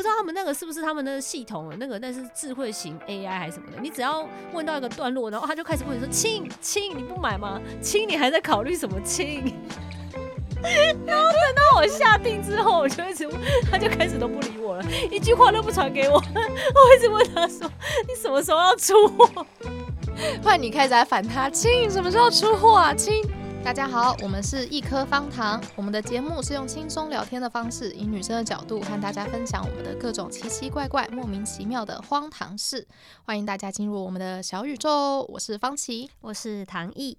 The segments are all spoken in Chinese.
不知道他们那个是不是他们的系统，那个那是智慧型 AI 还是什么的？你只要问到一个段落，然后他就开始问你说：“亲亲，你不买吗？亲，你还在考虑什么？亲。”然后等到我下定之后，我就一直，他就开始都不理我了，一句话都不传给我。我一直问他说：“你什么时候要出货？”后来你开始来烦他，亲，什么时候出货啊？亲，大家好，我们是一颗方糖，我们的节目是用轻松聊天的方式，以女生的角度和大家分享我们的各种奇奇怪怪、莫名其妙的荒唐事。欢迎大家进入我们的小宇宙，我是方琪，我是唐毅。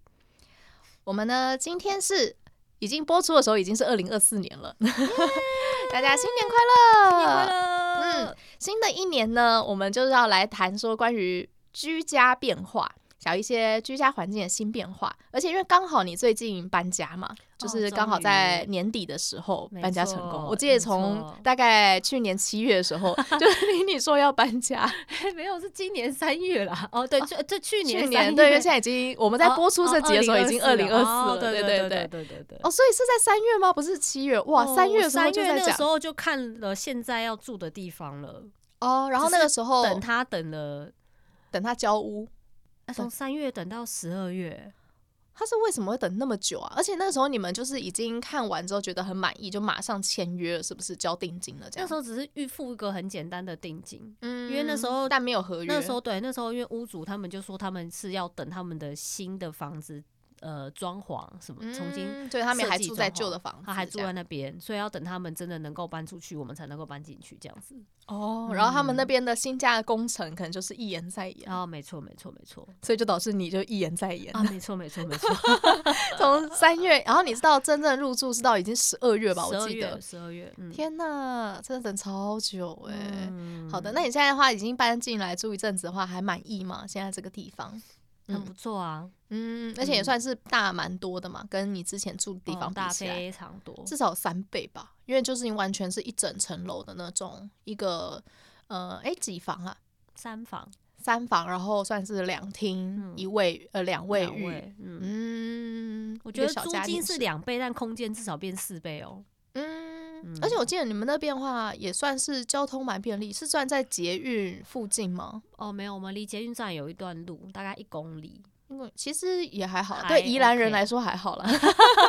我们呢，今天是。已经播出的时候已经是二零二四年了，大家新年快乐！新年快乐！嗯，新的一年呢，我们就是要来谈说关于居家变化。小一些居家环境的新变化，而且因为刚好你最近搬家嘛，就是刚好在年底的时候搬家成功。我记得从大概去年七月的时候 就听你说要搬家，没有，是今年三月啦。哦，对，这这去年对，因为现在已经我们在播出这集的时候已经二零二四了，对对对对对对对。哦，所以是在三月吗？不是七月？哇，三月三月那个时候就看了现在要住的地方了。哦，然后那个时候等他等了，等他交屋。从三月等到十二月，他是为什么会等那么久啊？而且那个时候你们就是已经看完之后觉得很满意，就马上签约了，是不是交定金了？这样那时候只是预付一个很简单的定金，嗯，因为那时候但没有合约。那时候对，那时候因为屋主他们就说他们是要等他们的新的房子。呃，装潢什么重新，对，他们还住在旧的房子，他还住在那边，所以要等他们真的能够搬出去，我们才能够搬进去这样子。哦，然后他们那边的新家的工程可能就是一延再延。哦，没错，没错，没错，所以就导致你就一延再延。啊，没错，没错，没错。从三月，然后你知道真正入住是到已经十二月吧？我记得十二月。天呐，真的等超久哎。好的，那你现在的话已经搬进来住一阵子的话，还满意吗？现在这个地方？很不错啊，嗯，而且也算是大蛮多的嘛，跟你之前住的地方比起来，非常多，至少三倍吧。因为就是你完全是一整层楼的那种，一个呃，哎，几房啊？三房，三房，然后算是两厅一卫呃两卫浴，嗯，我觉得租金是两倍，但空间至少变四倍哦。嗯，而且我记得你们那边的话也算是交通蛮便利，是算在捷运附近吗？哦，没有，我们离捷运站有一段路，大概一公里。因为其实也还好，对宜兰人来说还好啦。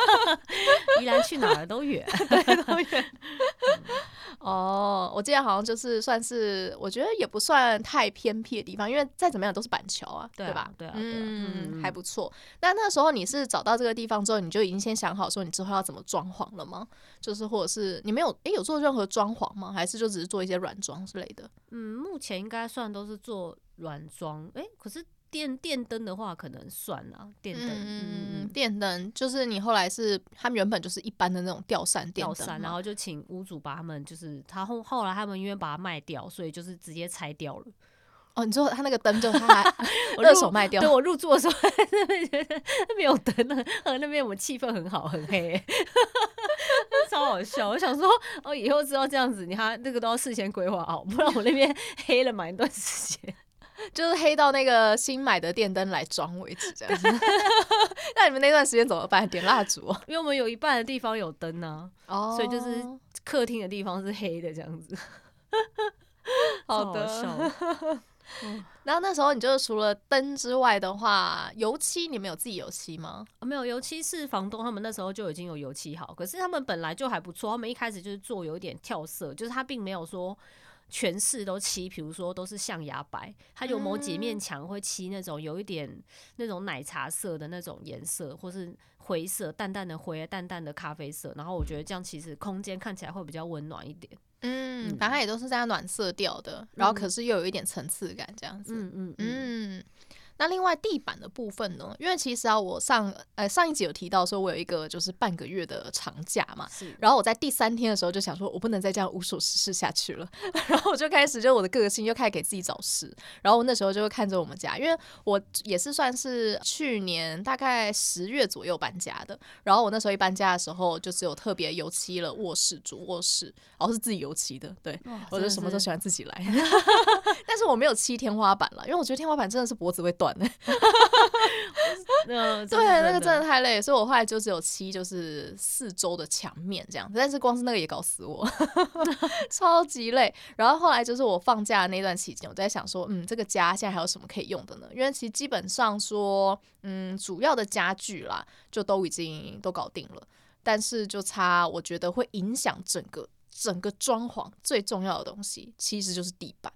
宜兰去哪儿都远，对，都远。哦，我记得好像就是算是，我觉得也不算太偏僻的地方，因为再怎么样都是板桥啊，对吧？对啊，嗯，还不错。那那时候你是找到这个地方之后，你就已经先想好说你之后要怎么装潢了吗？就是或者是你没有诶有做任何装潢吗？还是就只是做一些软装之类的？嗯，目前应该算都是做软装。诶，可是。电电灯的话，可能算了。电灯，嗯，电灯就是你后来是他们原本就是一般的那种吊扇电灯，吊扇，然后就请屋主把他们就是他后后来他们因为把它卖掉，所以就是直接拆掉了。哦，你说他那个灯就他还 二手卖掉？对，我入住的时候那边觉得没有灯了，呃，那边我们气氛很好，很黑，超好笑。我想说，哦，以后知道这样子，你看那个都要事先规划好，不然我那边黑了蛮一段时间。就是黑到那个新买的电灯来装为止，这样子。那你们那段时间怎么办？点蜡烛？因为我们有一半的地方有灯呢，哦，所以就是客厅的地方是黑的这样子。好的。然后那时候你就是除了灯之外的话，油漆你们有自己油漆吗？没有，油漆是房东他们那时候就已经有油漆好，可是他们本来就还不错，他们一开始就是做有点跳色，就是他并没有说。全室都漆，比如说都是象牙白，它有某几面墙会漆那种有一点那种奶茶色的那种颜色，或是灰色，淡淡的灰，淡淡的咖啡色。然后我觉得这样其实空间看起来会比较温暖一点。嗯，反正也都是这样暖色调的，然后可是又有一点层次感，这样子。嗯嗯嗯。那另外地板的部分呢？因为其实啊，我上呃上一集有提到说，我有一个就是半个月的长假嘛，是。然后我在第三天的时候就想说，我不能再这样无所事事下去了。然后我就开始，就我的个性又开始给自己找事。然后我那时候就会看着我们家，因为我也是算是去年大概十月左右搬家的。然后我那时候一搬家的时候，就只有特别油漆了卧室、主卧室，然后是自己油漆的。对，我就什么都喜欢自己来。但是我没有漆天花板了，因为我觉得天花板真的是脖子会动。断了。嗯，对，那个真的太累，所以我后来就只有漆，就是四周的墙面这样。但是光是那个也搞死我，超级累。然后后来就是我放假的那段期间，我在想说，嗯，这个家现在还有什么可以用的呢？因为其实基本上说，嗯，主要的家具啦，就都已经都搞定了。但是就差，我觉得会影响整个整个装潢最重要的东西，其实就是地板。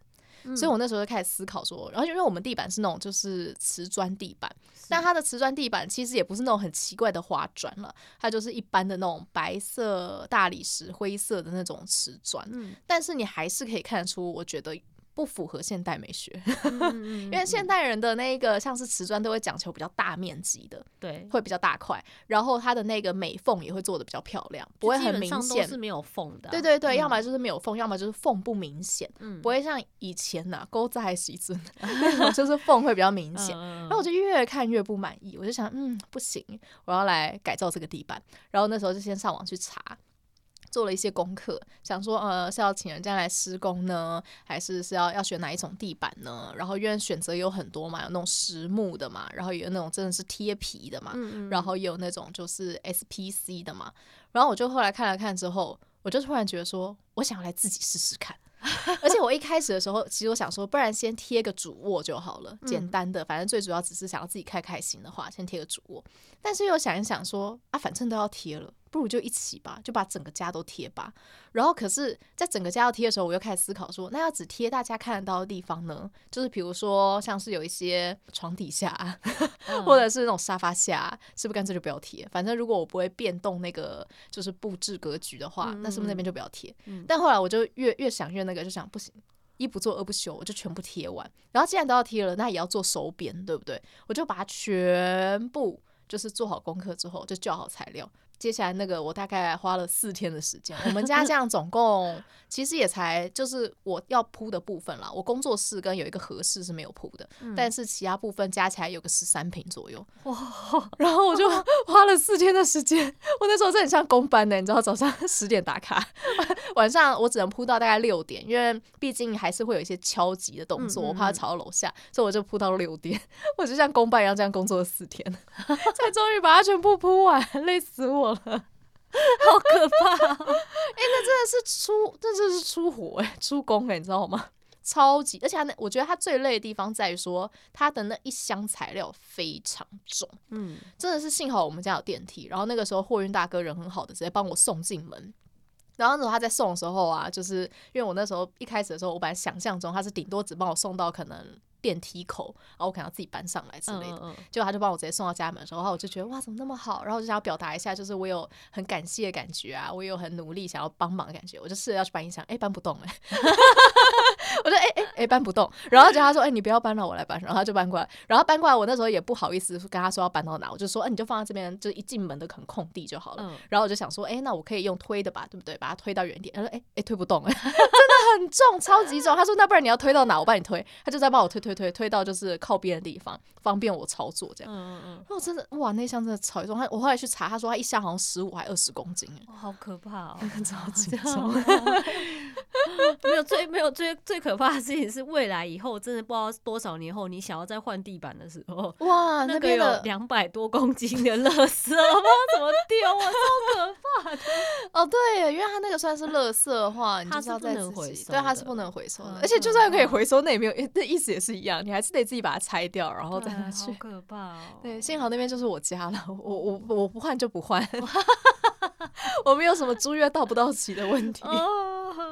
嗯、所以我那时候就开始思考说，然后因为我们地板是那种就是瓷砖地板，但它的瓷砖地板其实也不是那种很奇怪的花砖了，它就是一般的那种白色大理石灰色的那种瓷砖。嗯、但是你还是可以看得出，我觉得。不符合现代美学，因为现代人的那个像是瓷砖都会讲求比较大面积的，对，会比较大块，然后它的那个美缝也会做的比较漂亮，不会很明显，是没有缝的。对对对，要么就是没有缝，要么就是缝不明显，嗯不会像以前呐，钩子还是一尊，就是缝会比较明显。然后我就越看越不满意，我就想，嗯，不行，我要来改造这个地板。然后那时候就先上网去查。做了一些功课，想说呃是要请人家来施工呢，还是是要要选哪一种地板呢？然后因为选择有很多嘛，有那种实木的嘛，然后也有那种真的是贴皮的嘛，嗯嗯，然后也有那种就是 SPC 的嘛。然后我就后来看了看之后，我就突然觉得说，我想来自己试试看。而且我一开始的时候，其实我想说，不然先贴个主卧就好了，简单的，反正最主要只是想要自己开开心的话，先贴个主卧。但是又想一想说，啊，反正都要贴了。不如就一起吧，就把整个家都贴吧。然后，可是在整个家要贴的时候，我又开始思考说，那要只贴大家看得到的地方呢？就是比如说，像是有一些床底下，或者是那种沙发下，是不是干脆就不要贴？反正如果我不会变动那个就是布置格局的话，那是不是那边就不要贴？但后来我就越越想越那个，就想不行，一不做二不休，我就全部贴完。然后既然都要贴了，那也要做收边，对不对？我就把它全部就是做好功课之后，就叫好材料。接下来那个我大概花了四天的时间，我们家 这样总共其实也才就是我要铺的部分啦，我工作室跟有一个合适是没有铺的，嗯、但是其他部分加起来有个十三平左右。哇！然后我就花了四天的时间，我那时候真的很像工班的，你知道，早上十点打卡，晚上我只能铺到大概六点，因为毕竟还是会有一些敲击的动作，我怕吵到楼下，所以我就铺到六点，我就像工班一样这样工作了四天，才终于把它全部铺完，累死我。好可怕！哎、欸，那真的是出，这真的是出火哎，出工哎，你知道吗？超级，而且那我觉得它最累的地方在于说，它的那一箱材料非常重，嗯，真的是幸好我们家有电梯，然后那个时候货运大哥人很好的，直接帮我送进门。然后那时候他在送的时候啊，就是因为我那时候一开始的时候，我本来想象中他是顶多只帮我送到可能。电梯口，然后我可能要自己搬上来之类的，嗯嗯嗯，结果他就帮我直接送到家门的时候，然后我就觉得哇，怎么那么好？然后我就想要表达一下，就是我有很感谢的感觉啊，我有很努力想要帮忙的感觉，我就试着要去搬一箱，哎，搬不动哎，我说哎哎哎搬不动，然后就他说哎你不要搬了，我来搬，然后他就搬过来，然后搬过来，我那时候也不好意思跟他说要搬到哪，我就说哎你就放在这边，就一进门的很空地就好了，嗯、然后我就想说哎那我可以用推的吧，对不对？把它推到远点，他说哎哎推不动哎，真的很重，超级重，他说那不然你要推到哪？我帮你推，他就在帮我推推推推到就是。靠边的地方，方便我操作，这样。嗯嗯嗯。真的哇，那箱真的超重。他我后来去查，他说他一箱好像十五还二十公斤，哇，好可怕哦，超级重。没有最没有最最可怕的事情是，未来以后真的不知道多少年后，你想要再换地板的时候，哇，那个有两百多公斤的垃圾，我不知道怎么丢啊，超可怕的。哦，对，因为它那个算是垃圾的话，你就是要再回收，对，它是不能回收的。而且就算可以回收，那也没有，那意思也是一样，你还是得自己把它拆掉，然后再拿去。好可怕哦！对，幸好那边就是我家了，我我我不换就不换，我没有什么租约到不到期的问题。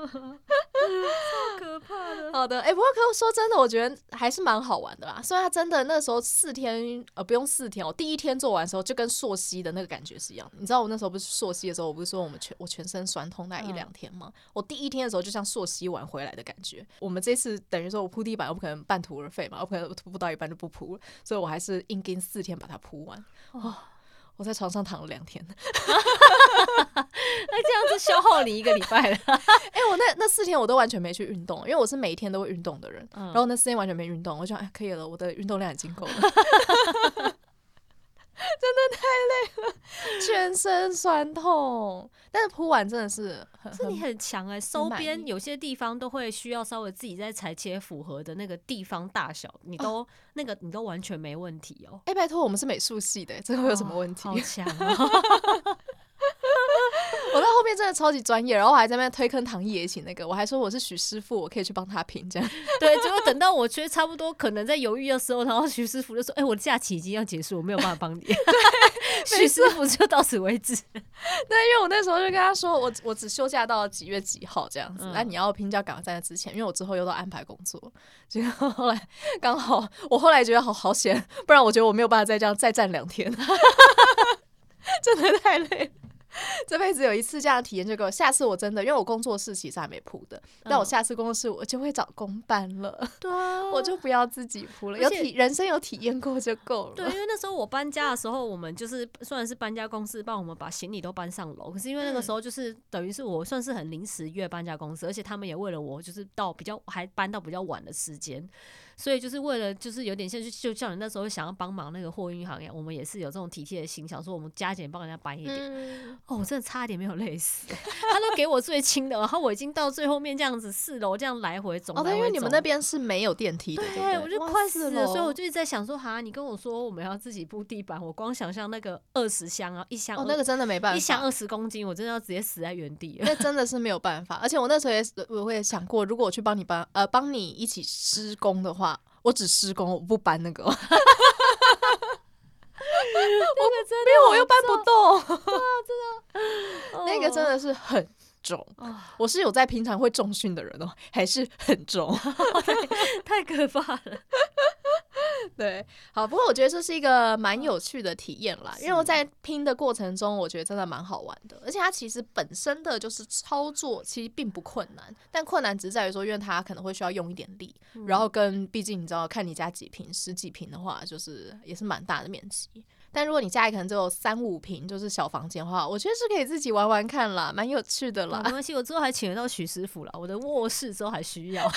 超可怕的。好的，哎、欸，不过可说真的，我觉得还是蛮好玩的啦。虽然他真的那时候四天，呃，不用四天，我第一天做完的时候就跟溯溪的那个感觉是一样的。你知道我那时候不是溯溪的时候，我不是说我们全我全身酸痛大概一两天吗？嗯、我第一天的时候就像溯溪完回来的感觉。我们这次等于说我铺地板，我不可能半途而废嘛，我不可能铺不到一半就不铺了，所以我还是硬跟四天把它铺完。哦我在床上躺了两天，那这样子消耗你一个礼拜了。哎，我那那四天我都完全没去运动，因为我是每一天都会运动的人。嗯、然后那四天完全没运动，我就想，哎，可以了，我的运动量已经够了。真的太累了，全身酸痛。但是铺完真的是很，是你很强哎、欸，收边有些地方都会需要稍微自己再裁切符合的那个地方大小，你都、哦、那个你都完全没问题哦。哎、欸，拜托，我们是美术系的、欸，这会有什么问题？哦、好强哦！我到后面真的超级专业，然后我还在那边推坑唐艺也请那个，我还说我是许师傅，我可以去帮他评这样。对，结果等到我觉得差不多可能在犹豫的时候，然后许师傅就说：“哎、欸，我的假期已经要结束，我没有办法帮你。”对，许师傅就到此为止。对，因为我那时候就跟他说，我我只休假到几月几号这样子，那、嗯、你要评就要赶快在那之前，因为我之后又都安排工作。结果后来刚好，我后来觉得好好险，不然我觉得我没有办法再这样再站两天，真的太累。这辈子有一次这样的体验，就够。下次我真的，因为我工作室其实还没铺的，但我下次工作室我就会找工班了。对啊，我就不要自己铺了。有体人生有体验过就够了。对，因为那时候我搬家的时候，我们就是虽然是搬家公司帮我们把行李都搬上楼，可是因为那个时候就是等于是我算是很临时约搬家公司，而且他们也为了我就是到比较还搬到比较晚的时间。所以就是为了，就是有点像，就就像你那时候想要帮忙那个货运行业，我们也是有这种体贴的心，想说我们加减帮人家搬一点。嗯、哦，我真的差一点没有累死，他都给我最轻的，然后我已经到最后面这样子四楼这样来回走。哦，因为你们那边是没有电梯的，对，我就快死了，所以我就一直在想说，哈，你跟我说我们要自己铺地板，我光想象那个二十箱啊，一箱哦，那个真的没办法，一箱二十公斤，我真的要直接死在原地。那 真的是没有办法，而且我那时候也我也想过，如果我去帮你搬，呃，帮你一起施工的话。我只施工，我不搬那个。那个真的，因为我又搬不动。对啊，真的，那个真的是很重。我是有在平常会重训的人哦，还是很重，太可怕了。对，好，不过我觉得这是一个蛮有趣的体验啦，因为我在拼的过程中，我觉得真的蛮好玩的，而且它其实本身的就是操作其实并不困难，但困难只在于说，因为它可能会需要用一点力，然后跟毕竟你知道，看你家几平，十几平的话，就是也是蛮大的面积。但如果你家里可能只有三五平，就是小房间的话，我觉得是可以自己玩玩看啦，蛮有趣的啦。没关系，我之后还请得到许师傅了，我的卧室之后还需要。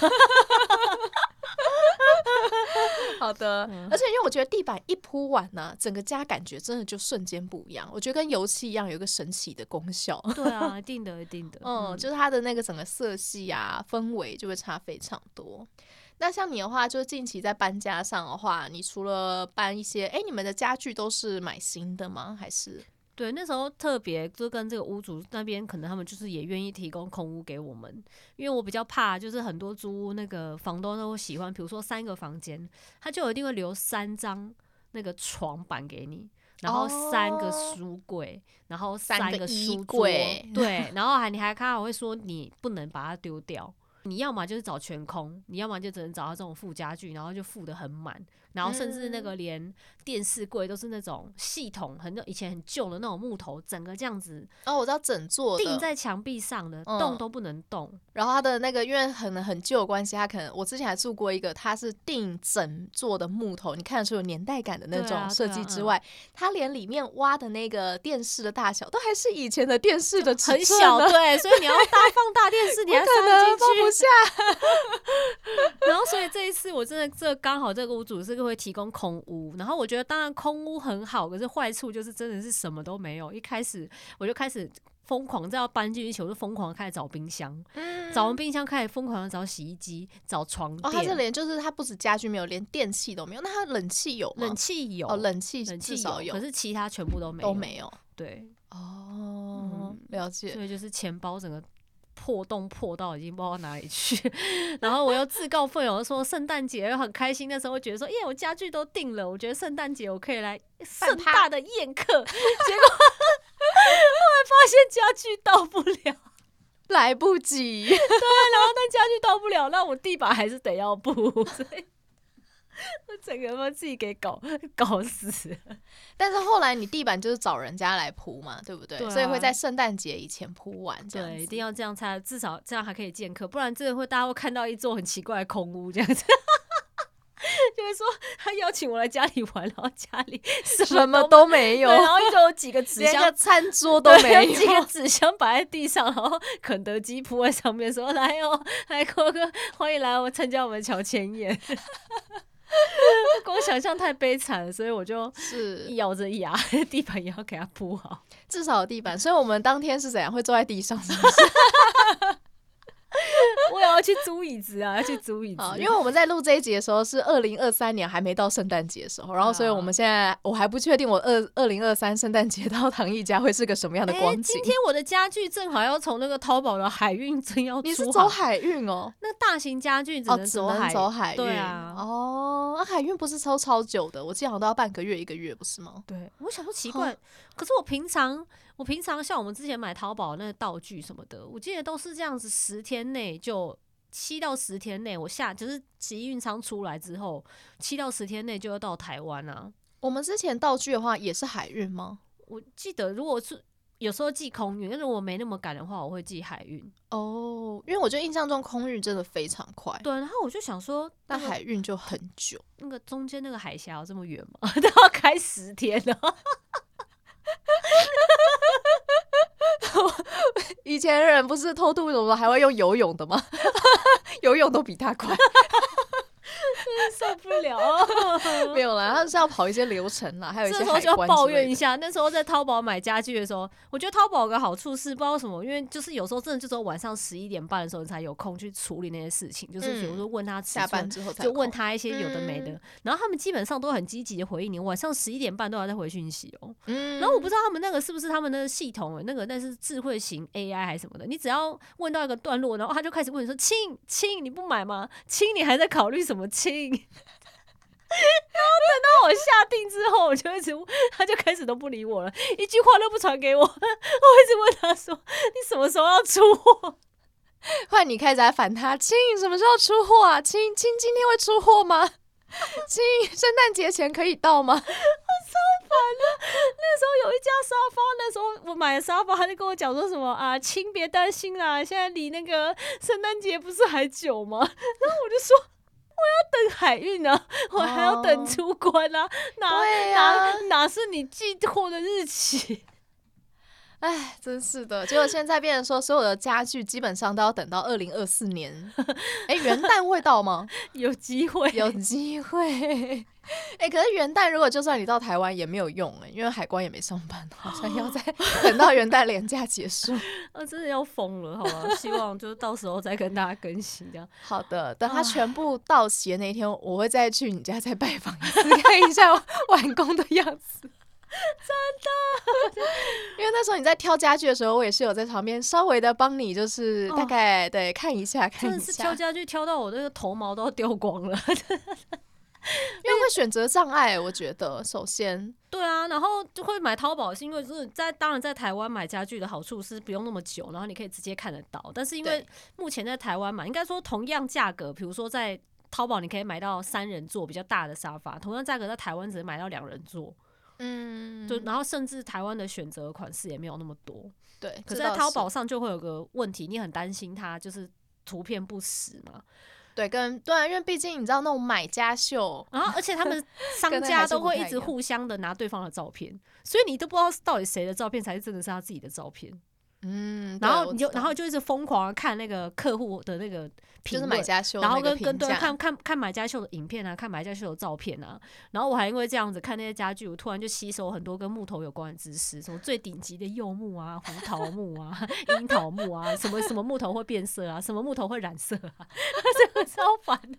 好的，而且因为我觉得地板一铺完呢、啊，整个家感觉真的就瞬间不一样。我觉得跟油漆一样，有一个神奇的功效。对啊，一定的，一定的。嗯，就是它的那个整个色系啊，氛围就会差非常多。那像你的话，就是近期在搬家上的话，你除了搬一些，哎、欸，你们的家具都是买新的吗？还是？对，那时候特别就跟这个屋主那边，可能他们就是也愿意提供空屋给我们，因为我比较怕，就是很多租屋那个房东都喜欢，比如说三个房间，他就一定会留三张那个床板给你，然后三个书柜，哦、然后三个书柜，对，然后还你还看我会说你不能把它丢掉，你要么就是找全空，你要么就只能找到这种附家具，然后就附的很满。然后甚至那个连电视柜都是那种系统很以前很旧的那种木头，整个这样子哦，我知道整座钉在墙壁上的，动都不能动。然后它的那个因为很很旧的关系，它可能我之前还住过一个，它是钉整座的木头，你看得出有年代感的那种设计之外，它连里面挖的那个电视的大小都还是以前的电视的很小，对，所以你要大放大电视，你还塞不进去，放不下。然后所以这一次我真的这刚好这个屋主是个。会提供空屋，然后我觉得当然空屋很好，可是坏处就是真的是什么都没有。一开始我就开始疯狂在要搬进去，我就疯狂开始找冰箱，嗯、找完冰箱开始疯狂的找洗衣机、找床垫。哦，它这连就是它不止家具没有，连电器都没有。那它冷气有吗？冷气有，哦，冷气冷气少有，可是其他全部都没有都没有。对，哦，嗯、了解。所以就是钱包整个。破洞破到已经不知道哪里去，然后我又自告奋勇的说圣诞节又很开心，那时候我觉得说，耶，我家具都定了，我觉得圣诞节我可以来盛大的宴客，结果 后来发现家具到不了，来不及，对，然后那家具到不了，那我地板还是得要补，所以。我 整个把自己给搞 搞死，但是后来你地板就是找人家来铺嘛，对不对？所以会在圣诞节以前铺完，对，一定要这样才至少这样还可以见客，不然真的会大家会看到一座很奇怪的空屋这样子，就会说他邀请我来家里玩，然后家里什么都没有，然后就有几个纸箱，餐桌都没有，有。几个纸箱摆在地上，然后肯德基铺在上面说，说来哦，来哥哥，欢迎来我参加我们乔迁宴。光想象太悲惨了，所以我就是咬着牙，地板也要给它铺好，至少有地板。所以我们当天是怎样会坐在地上？是不是？我也要去租椅子啊，要去租椅子。因为我们在录这一集的时候是二零二三年，还没到圣诞节的时候，然后所以我们现在我还不确定我二二零二三圣诞节到唐艺家会是个什么样的光景。今天我的家具正好要从那个淘宝的海运正要出，你是走海运哦？那大型家具只能走海，走海运。对啊，哦，那海运不是超超久的？我记得好像都要半个月一个月，不是吗？对，我想说奇怪，可是我平常。我平常像我们之前买淘宝那个道具什么的，我记得都是这样子，十天内就七到十天内，我下就是集运仓出来之后，七到十天内就要到台湾啊。我们之前道具的话也是海运吗？我记得如果是有时候寄空运，但是我没那么赶的话，我会寄海运。哦，因为我觉得印象中空运真的非常快。对，然后我就想说，那海运就很久。那个中间那个海峡有这么远吗？都要开十天了。以前人不是偷渡怎么还会用游泳的吗？游泳都比他快。受不了，没有啦，他是要跑一些流程啦，还有一些这时候就要抱怨一下。那时候在淘宝买家具的时候，我觉得淘宝有个好处是，不知道什么，因为就是有时候真的就只有晚上十一点半的时候你才有空去处理那些事情，就是比如说问他下班之后就问他一些有的没的，嗯、然后他们基本上都很积极的回应你，晚上十一点半都要在回讯息哦、喔。嗯，然后我不知道他们那个是不是他们的系统、欸，那个那是智慧型 AI 还是什么的？你只要问到一个段落，然后他就开始问你说：“亲亲，你不买吗？亲，你还在考虑什么？亲？” 然后等到我下定之后，我就一直，他就开始都不理我了，一句话都不传给我。我一直问他说：“你什么时候要出货？”换你开始在烦他，亲，什么时候出货啊？亲亲，今天会出货吗？亲，圣诞节前可以到吗？我超烦的。那时候有一家沙发，那时候我买的沙发，他就跟我讲说什么啊，亲，别担心啦，现在离那个圣诞节不是还久吗？然后我就说。我要等海运呢、啊，我还要等出关啊！哪、啊、哪哪是你寄货的日期？哎，真是的！结果现在变成说，所有的家具基本上都要等到二零二四年。哎、欸，元旦会到吗？有机会，有机会。哎、欸，可是元旦如果就算你到台湾也没有用哎、欸，因为海关也没上班，好像要 再等到元旦连假结束。啊，真的要疯了，好吧？希望就到时候再跟大家更新这样。好的，等它全部到齐的那一天，我会再去你家再拜访一次，看一下完工的样子。真的，因为那时候你在挑家具的时候，我也是有在旁边稍微的帮你，就是大概、哦、对看一下，看一下。挑家具挑到我那个头毛都要掉光了，因为会选择障碍。我觉得首先对啊，然后就会买淘宝，是因为就是在当然在台湾买家具的好处是不用那么久，然后你可以直接看得到。但是因为目前在台湾嘛，应该说同样价格，比如说在淘宝你可以买到三人座比较大的沙发，同样价格在台湾只能买到两人座。嗯，就然后甚至台湾的选择款式也没有那么多，对。可是在淘宝上就会有个问题，你很担心它就是图片不实嘛？对，跟对啊，因为毕竟你知道那种买家秀，然后而且他们 商家都会一直互相的拿对方的照片，所以你都不知道到底谁的照片才是真的是他自己的照片。嗯，然后你就然后就一直疯狂看那个客户的那个评论，就是买家秀，然后跟跟对看看看买家秀的影片啊，看买家秀的照片啊，然后我还因为这样子看那些家具，我突然就吸收很多跟木头有关的知识，什么最顶级的柚木啊、胡桃木啊、樱桃木啊，什么什么木头会变色啊，什么木头会染色啊，这个超烦的，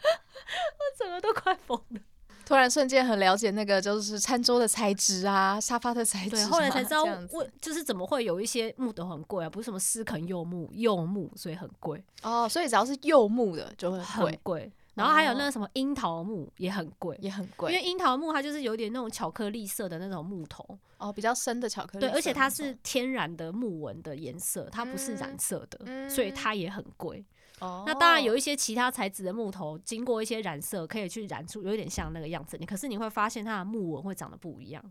我整个都快疯了。突然瞬间很了解那个就是餐桌的材质啊，沙发的材质。对，后来才知道为就是怎么会有一些木头很贵啊，不是什么斯肯柚木，柚木所以很贵。哦，所以只要是柚木的就会很贵。然后还有那个什么樱桃木也很贵，也很贵。因为樱桃木它就是有点那种巧克力色的那种木头。哦，比较深的巧克力。对，而且它是天然的木纹的颜色，它不是染色的，嗯、所以它也很贵。Oh. 那当然有一些其他材质的木头，经过一些染色，可以去染出有点像那个样子。你可是你会发现它的木纹会长得不一样，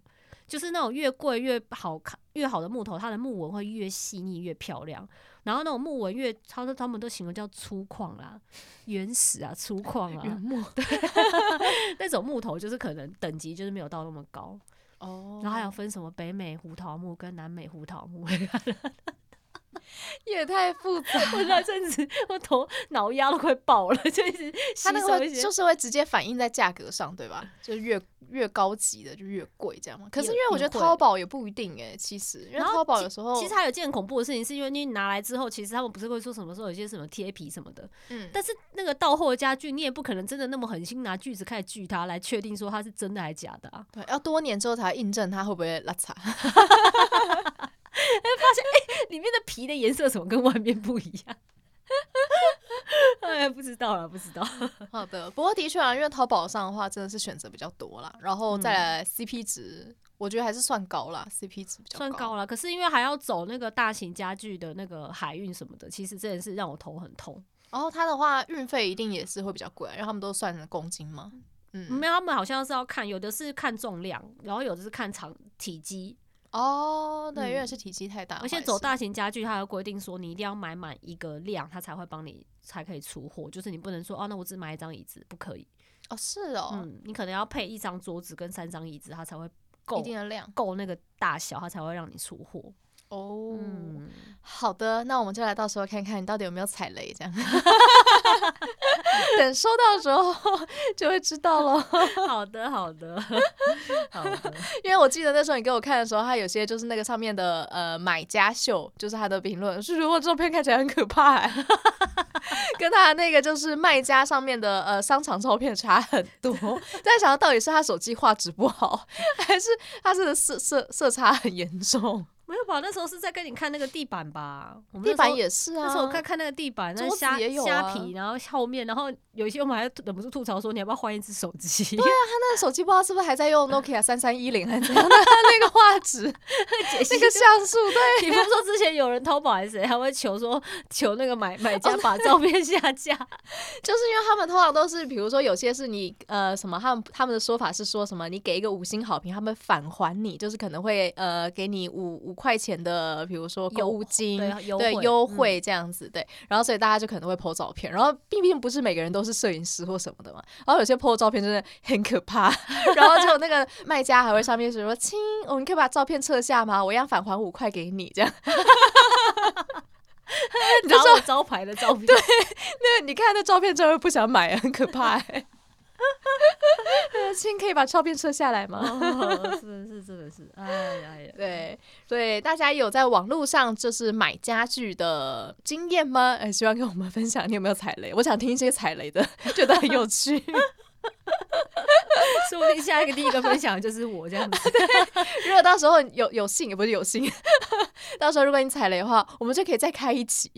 就是那种越贵越好看越好的木头，它的木纹会越细腻越漂亮。然后那种木纹越，他说他们都形容叫粗犷啦、原始啊、粗犷啊。原木对，那种木头就是可能等级就是没有到那么高哦。Oh. 然后还有分什么北美胡桃木跟南美胡桃木。也太复杂。我那阵子我头脑压都快爆了，就是它 那个会就是会直接反映在价格上，对吧？就越越高级的就越贵，这样吗？可是因为我觉得淘宝也不一定哎、欸，其实因为淘宝有时候其实还有件恐怖的事情，是因为你拿来之后，其实他们不是会说什么时候有些什么贴皮什么的，嗯，但是那个到货家具你也不可能真的那么狠心拿锯子开始锯它来确定说它是真的还是假的啊？对，要多年之后才印证它会不会拉碴。哎，发现哎，里面的皮的颜色怎么跟外面不一样？哎，不知道了，不知道。好的，不过的确啊，因为淘宝上的话真的是选择比较多啦，然后再来 CP 值，嗯、我觉得还是算高啦，CP 值比较高算高了。可是因为还要走那个大型家具的那个海运什么的，其实真的是让我头很痛。然后它的话，运费一定也是会比较贵，因为他们都算成公斤嘛。嗯，没有，他们好像是要看，有的是看重量，然后有的是看长体积。哦，对，因为是体积太大，而且走大型家具，它有规定说你一定要买满一个量，它才会帮你才可以出货。就是你不能说哦，那我只买一张椅子，不可以。哦，是哦，嗯，你可能要配一张桌子跟三张椅子，它才会够一定的量，够那个大小，它才会让你出货。哦，嗯、好的，那我们就来到时候看看你到底有没有踩雷，这样。等收到的时候就会知道了。好的，好的，好的。因为我记得那时候你给我看的时候，他有些就是那个上面的呃买家秀，就是他的评论是如果照片看起来很可怕，欸，跟他那个就是卖家上面的呃商场照片差很多。在想到到底是他手机画质不好，还是他是色色色差很严重？没有吧？那时候是在跟你看那个地板吧？地板也是啊。那时候我看看那个地板，那虾虾皮，然后后面，然后有一些我们还忍不住吐槽说：“你要不要换一只手机？”对啊，他那个手机不知道是不是还在用 Nokia 三三一零还是怎样的？那个画质、那个像素，对。你不是说之前有人淘宝还是谁，还会求说求那个买买家把照片下架，就是因为他们通常都是，比如说有些是你呃什么，他们他们的说法是说什么，你给一个五星好评，他们返还你，就是可能会呃给你五五。块钱的，比如说购物金，对优惠，惠这样子，嗯、对，然后所以大家就可能会 po 照片，然后并并不是每个人都是摄影师或什么的嘛，然后有些 po 照片真的很可怕，然后就那个卖家还会上面说：“亲，我们可以把照片撤下吗？我要返还五块给你。”这样，你就说招牌的照片，对，那你看那照片，真的不想买，很可怕、欸。亲，可以把照片撤下来吗？哦、是是，真的是，哎呀呀，对对，大家有在网络上就是买家具的经验吗？哎，希望跟我们分享，你有没有踩雷？我想听一些踩雷的，觉得很有趣。说不定下一个第一个分享就是我这样子。如果到时候有有幸，也不是有幸，到时候如果你踩雷的话，我们就可以再开一集。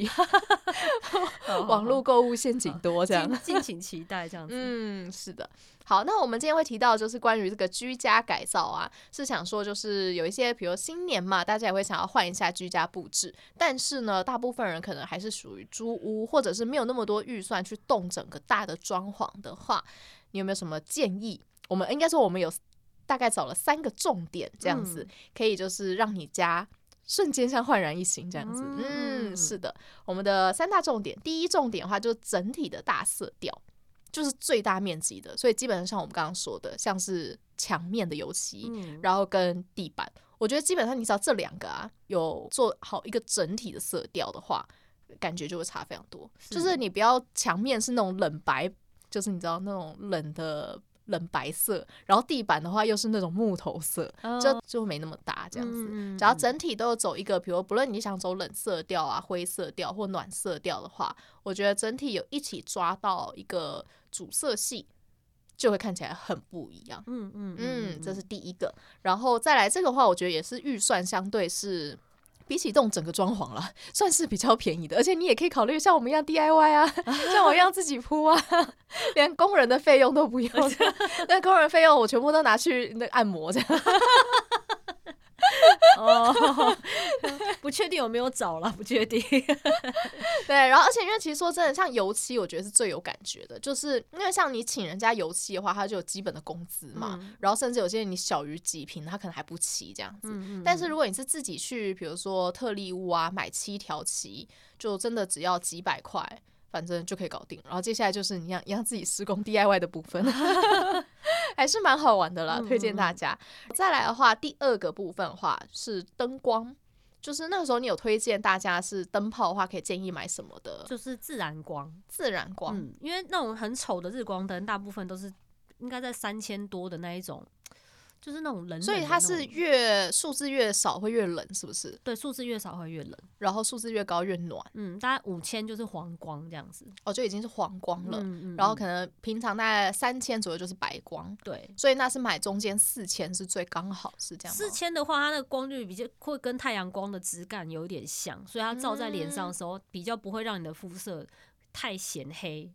网络购物陷阱多，这样敬请期待这样子。嗯，是的。好，那我们今天会提到就是关于这个居家改造啊，是想说就是有一些，比如新年嘛，大家也会想要换一下居家布置，但是呢，大部分人可能还是属于租屋，或者是没有那么多预算去动整个大的装潢的话，你有没有什么建议？我们应该说我们有大概找了三个重点，这样子、嗯、可以就是让你家瞬间像焕然一新这样子。嗯，是的，我们的三大重点，第一重点的话就是整体的大色调。就是最大面积的，所以基本上像我们刚刚说的，像是墙面的油漆，嗯、然后跟地板，我觉得基本上你只要这两个啊，有做好一个整体的色调的话，感觉就会差非常多。是就是你不要墙面是那种冷白，就是你知道那种冷的冷白色，然后地板的话又是那种木头色，哦、就就没那么搭这样子。嗯、只要整体都有走一个，比如不论你想走冷色调啊、灰色调或暖色调的话，我觉得整体有一起抓到一个。主色系就会看起来很不一样，嗯嗯嗯，这是第一个，然后再来这个话，我觉得也是预算相对是比起动整个装潢了，算是比较便宜的，而且你也可以考虑像我们一样 DIY 啊，像我一样自己铺啊，连工人的费用都不用，那工人费用我全部都拿去那按摩这样。哦，不确定有没有找了，不确定。对，然后而且因为其实说真的，像油漆，我觉得是最有感觉的，就是因为像你请人家油漆的话，他就有基本的工资嘛，嗯、然后甚至有些你小于几瓶，他可能还不齐这样子。嗯嗯，但是如果你是自己去，比如说特例屋啊，买七条漆，就真的只要几百块。反正就可以搞定，然后接下来就是你一样一样自己施工 DIY 的部分，还是蛮好玩的啦，推荐大家。再来的话，第二个部分的话是灯光，就是那个时候你有推荐大家是灯泡的话，可以建议买什么的？就是自然光，自然光，嗯，因为那种很丑的日光灯，大部分都是应该在三千多的那一种。就是那种冷，冷，所以它是越数字越少会越冷，是不是？对，数字越少会越冷，然后数字越高越暖。嗯，大概五千就是黄光这样子，哦，就已经是黄光了。嗯嗯。然后可能平常大概三千左右就是白光。对。所以那是买中间四千是最刚好，是这样。四千的话，它那个光率比较会跟太阳光的质感有点像，所以它照在脸上的时候比较不会让你的肤色太显黑。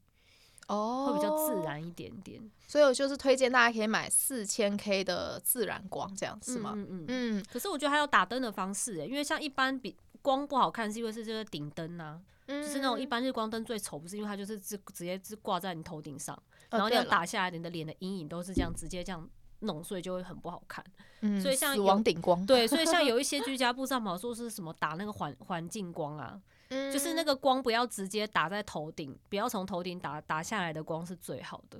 哦，会比较自然一点点，所以我就是推荐大家可以买四千 K 的自然光这样是吗。嗯嗯嗯。可是我觉得还有打灯的方式，因为像一般比光不好看，是因为是这个顶灯啊，就是那种一般日光灯最丑，不是因为它就是直直接是挂在你头顶上，然后这样打下来，你的脸的阴影都是这样直接这样弄，所以就会很不好看。嗯。所以像死亡顶光。对，所以像 有一些居家布上跑说是什么打那个环环境光啊。嗯，就是那个光不要直接打在头顶，不要从头顶打打下来的光是最好的，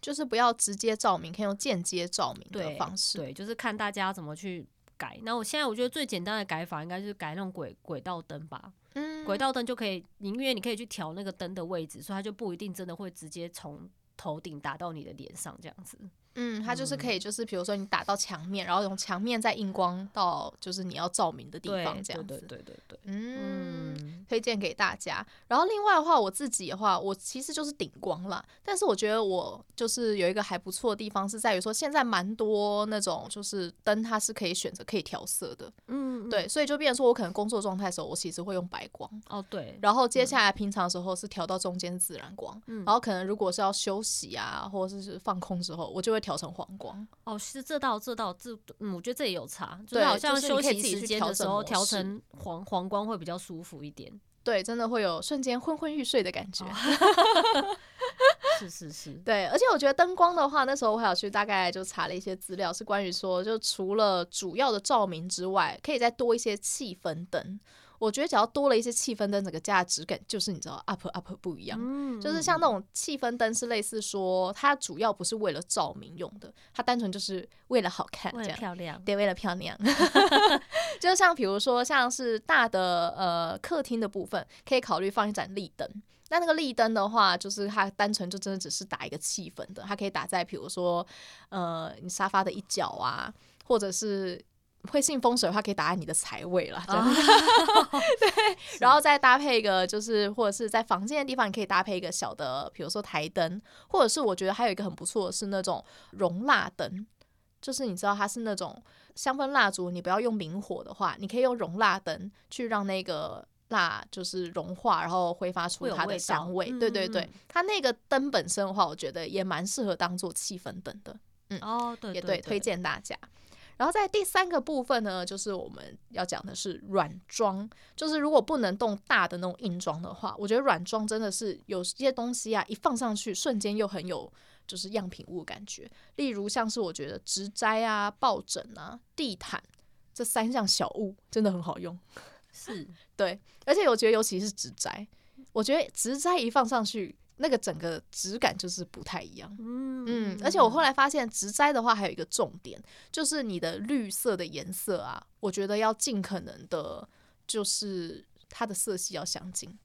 就是不要直接照明，可以用间接照明的方式。对，对，就是看大家怎么去改。那我现在我觉得最简单的改法应该就是改那种轨轨道灯吧。嗯，轨道灯就可以，因为你可以去调那个灯的位置，所以它就不一定真的会直接从头顶打到你的脸上这样子。嗯，它就是可以，就是比如说你打到墙面，然后从墙面再印光到就是你要照明的地方，这样子。对对对对对。嗯，推荐给大家。然后另外的话，我自己的话，我其实就是顶光啦。但是我觉得我就是有一个还不错的地方，是在于说现在蛮多那种就是灯，它是可以选择可以调色的。嗯，对，所以就变成说我可能工作状态的时候，我其实会用白光。哦，对。然后接下来平常的时候是调到中间自然光。嗯。然后可能如果是要休息啊，或者是放空之后，我就会。调成黄光。哦，是这道这道这嗯，我觉得这也有差，就是好像休息时间的时候调成黄黄光会比较舒服一点，对，真的会有瞬间昏昏欲睡的感觉，哦、是是是，对，而且我觉得灯光的话，那时候我还有去大概就查了一些资料，是关于说，就除了主要的照明之外，可以再多一些气氛灯。我觉得只要多了一些气氛灯，整个家的质感就是你知道 up up 不一样。嗯，就是像那种气氛灯是类似说，它主要不是为了照明用的，它单纯就是为了好看，为了漂亮，对，为了漂亮。就像比如说，像是大的呃客厅的部分，可以考虑放一盏立灯。那那个立灯的话，就是它单纯就真的只是打一个气氛的，它可以打在比如说呃你沙发的一角啊，或者是。会信风水的话，可以打在你的财位了。Oh. 对，然后再搭配一个，就是或者是在房间的地方，你可以搭配一个小的，比如说台灯，或者是我觉得还有一个很不错的是那种熔蜡灯，就是你知道它是那种香氛蜡烛，你不要用明火的话，你可以用熔蜡灯去让那个蜡就是融化，然后挥发出它的香味。味对对对，它那个灯本身的话，我觉得也蛮适合当做气氛灯的。嗯，哦，oh, 对，对，对，也对，推荐大家。然后在第三个部分呢，就是我们要讲的是软装，就是如果不能动大的那种硬装的话，我觉得软装真的是有些东西啊，一放上去瞬间又很有就是样品物感觉。例如像是我觉得植栽啊、抱枕啊、地毯这三项小物真的很好用，是 对，而且我觉得尤其是植栽，我觉得植栽一放上去。那个整个质感就是不太一样，嗯嗯，而且我后来发现植栽的话还有一个重点，就是你的绿色的颜色啊，我觉得要尽可能的，就是它的色系要相近，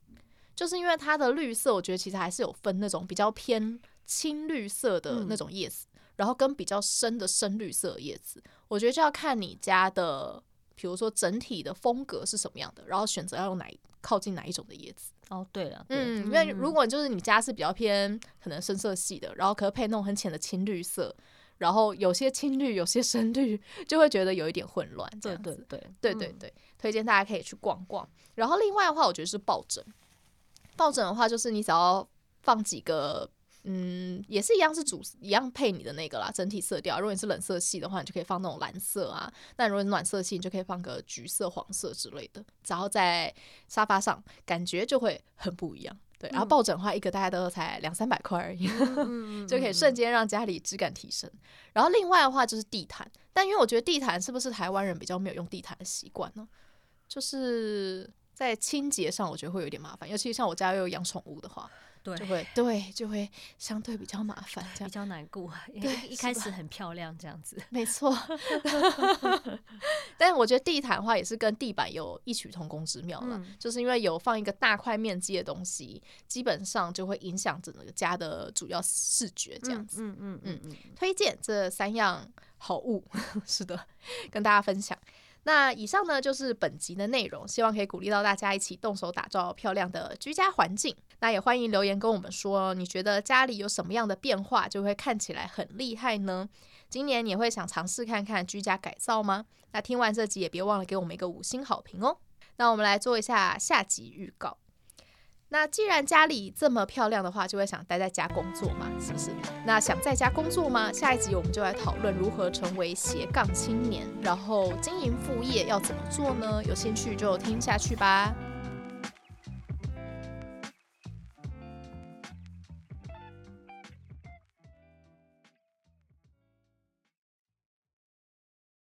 就是因为它的绿色，我觉得其实还是有分那种比较偏青绿色的那种叶子，然后跟比较深的深绿色叶子，我觉得就要看你家的，比如说整体的风格是什么样的，然后选择要用哪靠近哪一种的叶子。哦，对了，嗯，因为如果就是你家是比较偏可能深色系的，然后可能配那种很浅的青绿色，然后有些青绿，有些深绿，就会觉得有一点混乱。对对对对对对，推荐大家可以去逛逛。然后另外的话，我觉得是抱枕，抱枕的话就是你只要放几个。嗯，也是一样，是主一样配你的那个啦，整体色调。如果你是冷色系的话，你就可以放那种蓝色啊；那如果你暖色系，你就可以放个橘色、黄色之类的。然后在沙发上，感觉就会很不一样。对，然后抱枕的话，一个大概都才两三百块而已，嗯、就可以瞬间让家里质感提升。然后另外的话就是地毯，但因为我觉得地毯是不是台湾人比较没有用地毯的习惯呢？就是在清洁上，我觉得会有点麻烦，尤其像我家又有养宠物的话。对，就会对就会相对比较麻烦，这样比较难过。对，一开始很漂亮这样子，没错。但我觉得地毯的话也是跟地板有异曲同工之妙了，嗯、就是因为有放一个大块面积的东西，基本上就会影响整个家的主要视觉这样子。嗯嗯嗯嗯，推荐这三样好物，是的，跟大家分享。那以上呢，就是本集的内容，希望可以鼓励到大家一起动手打造漂亮的居家环境。那也欢迎留言跟我们说，你觉得家里有什么样的变化就会看起来很厉害呢？今年你会想尝试看看居家改造吗？那听完这集也别忘了给我们一个五星好评哦。那我们来做一下下集预告。那既然家里这么漂亮的话，就会想待在家工作嘛，是不是？那想在家工作吗？下一集我们就来讨论如何成为斜杠青年，然后经营副业要怎么做呢？有兴趣就听下去吧。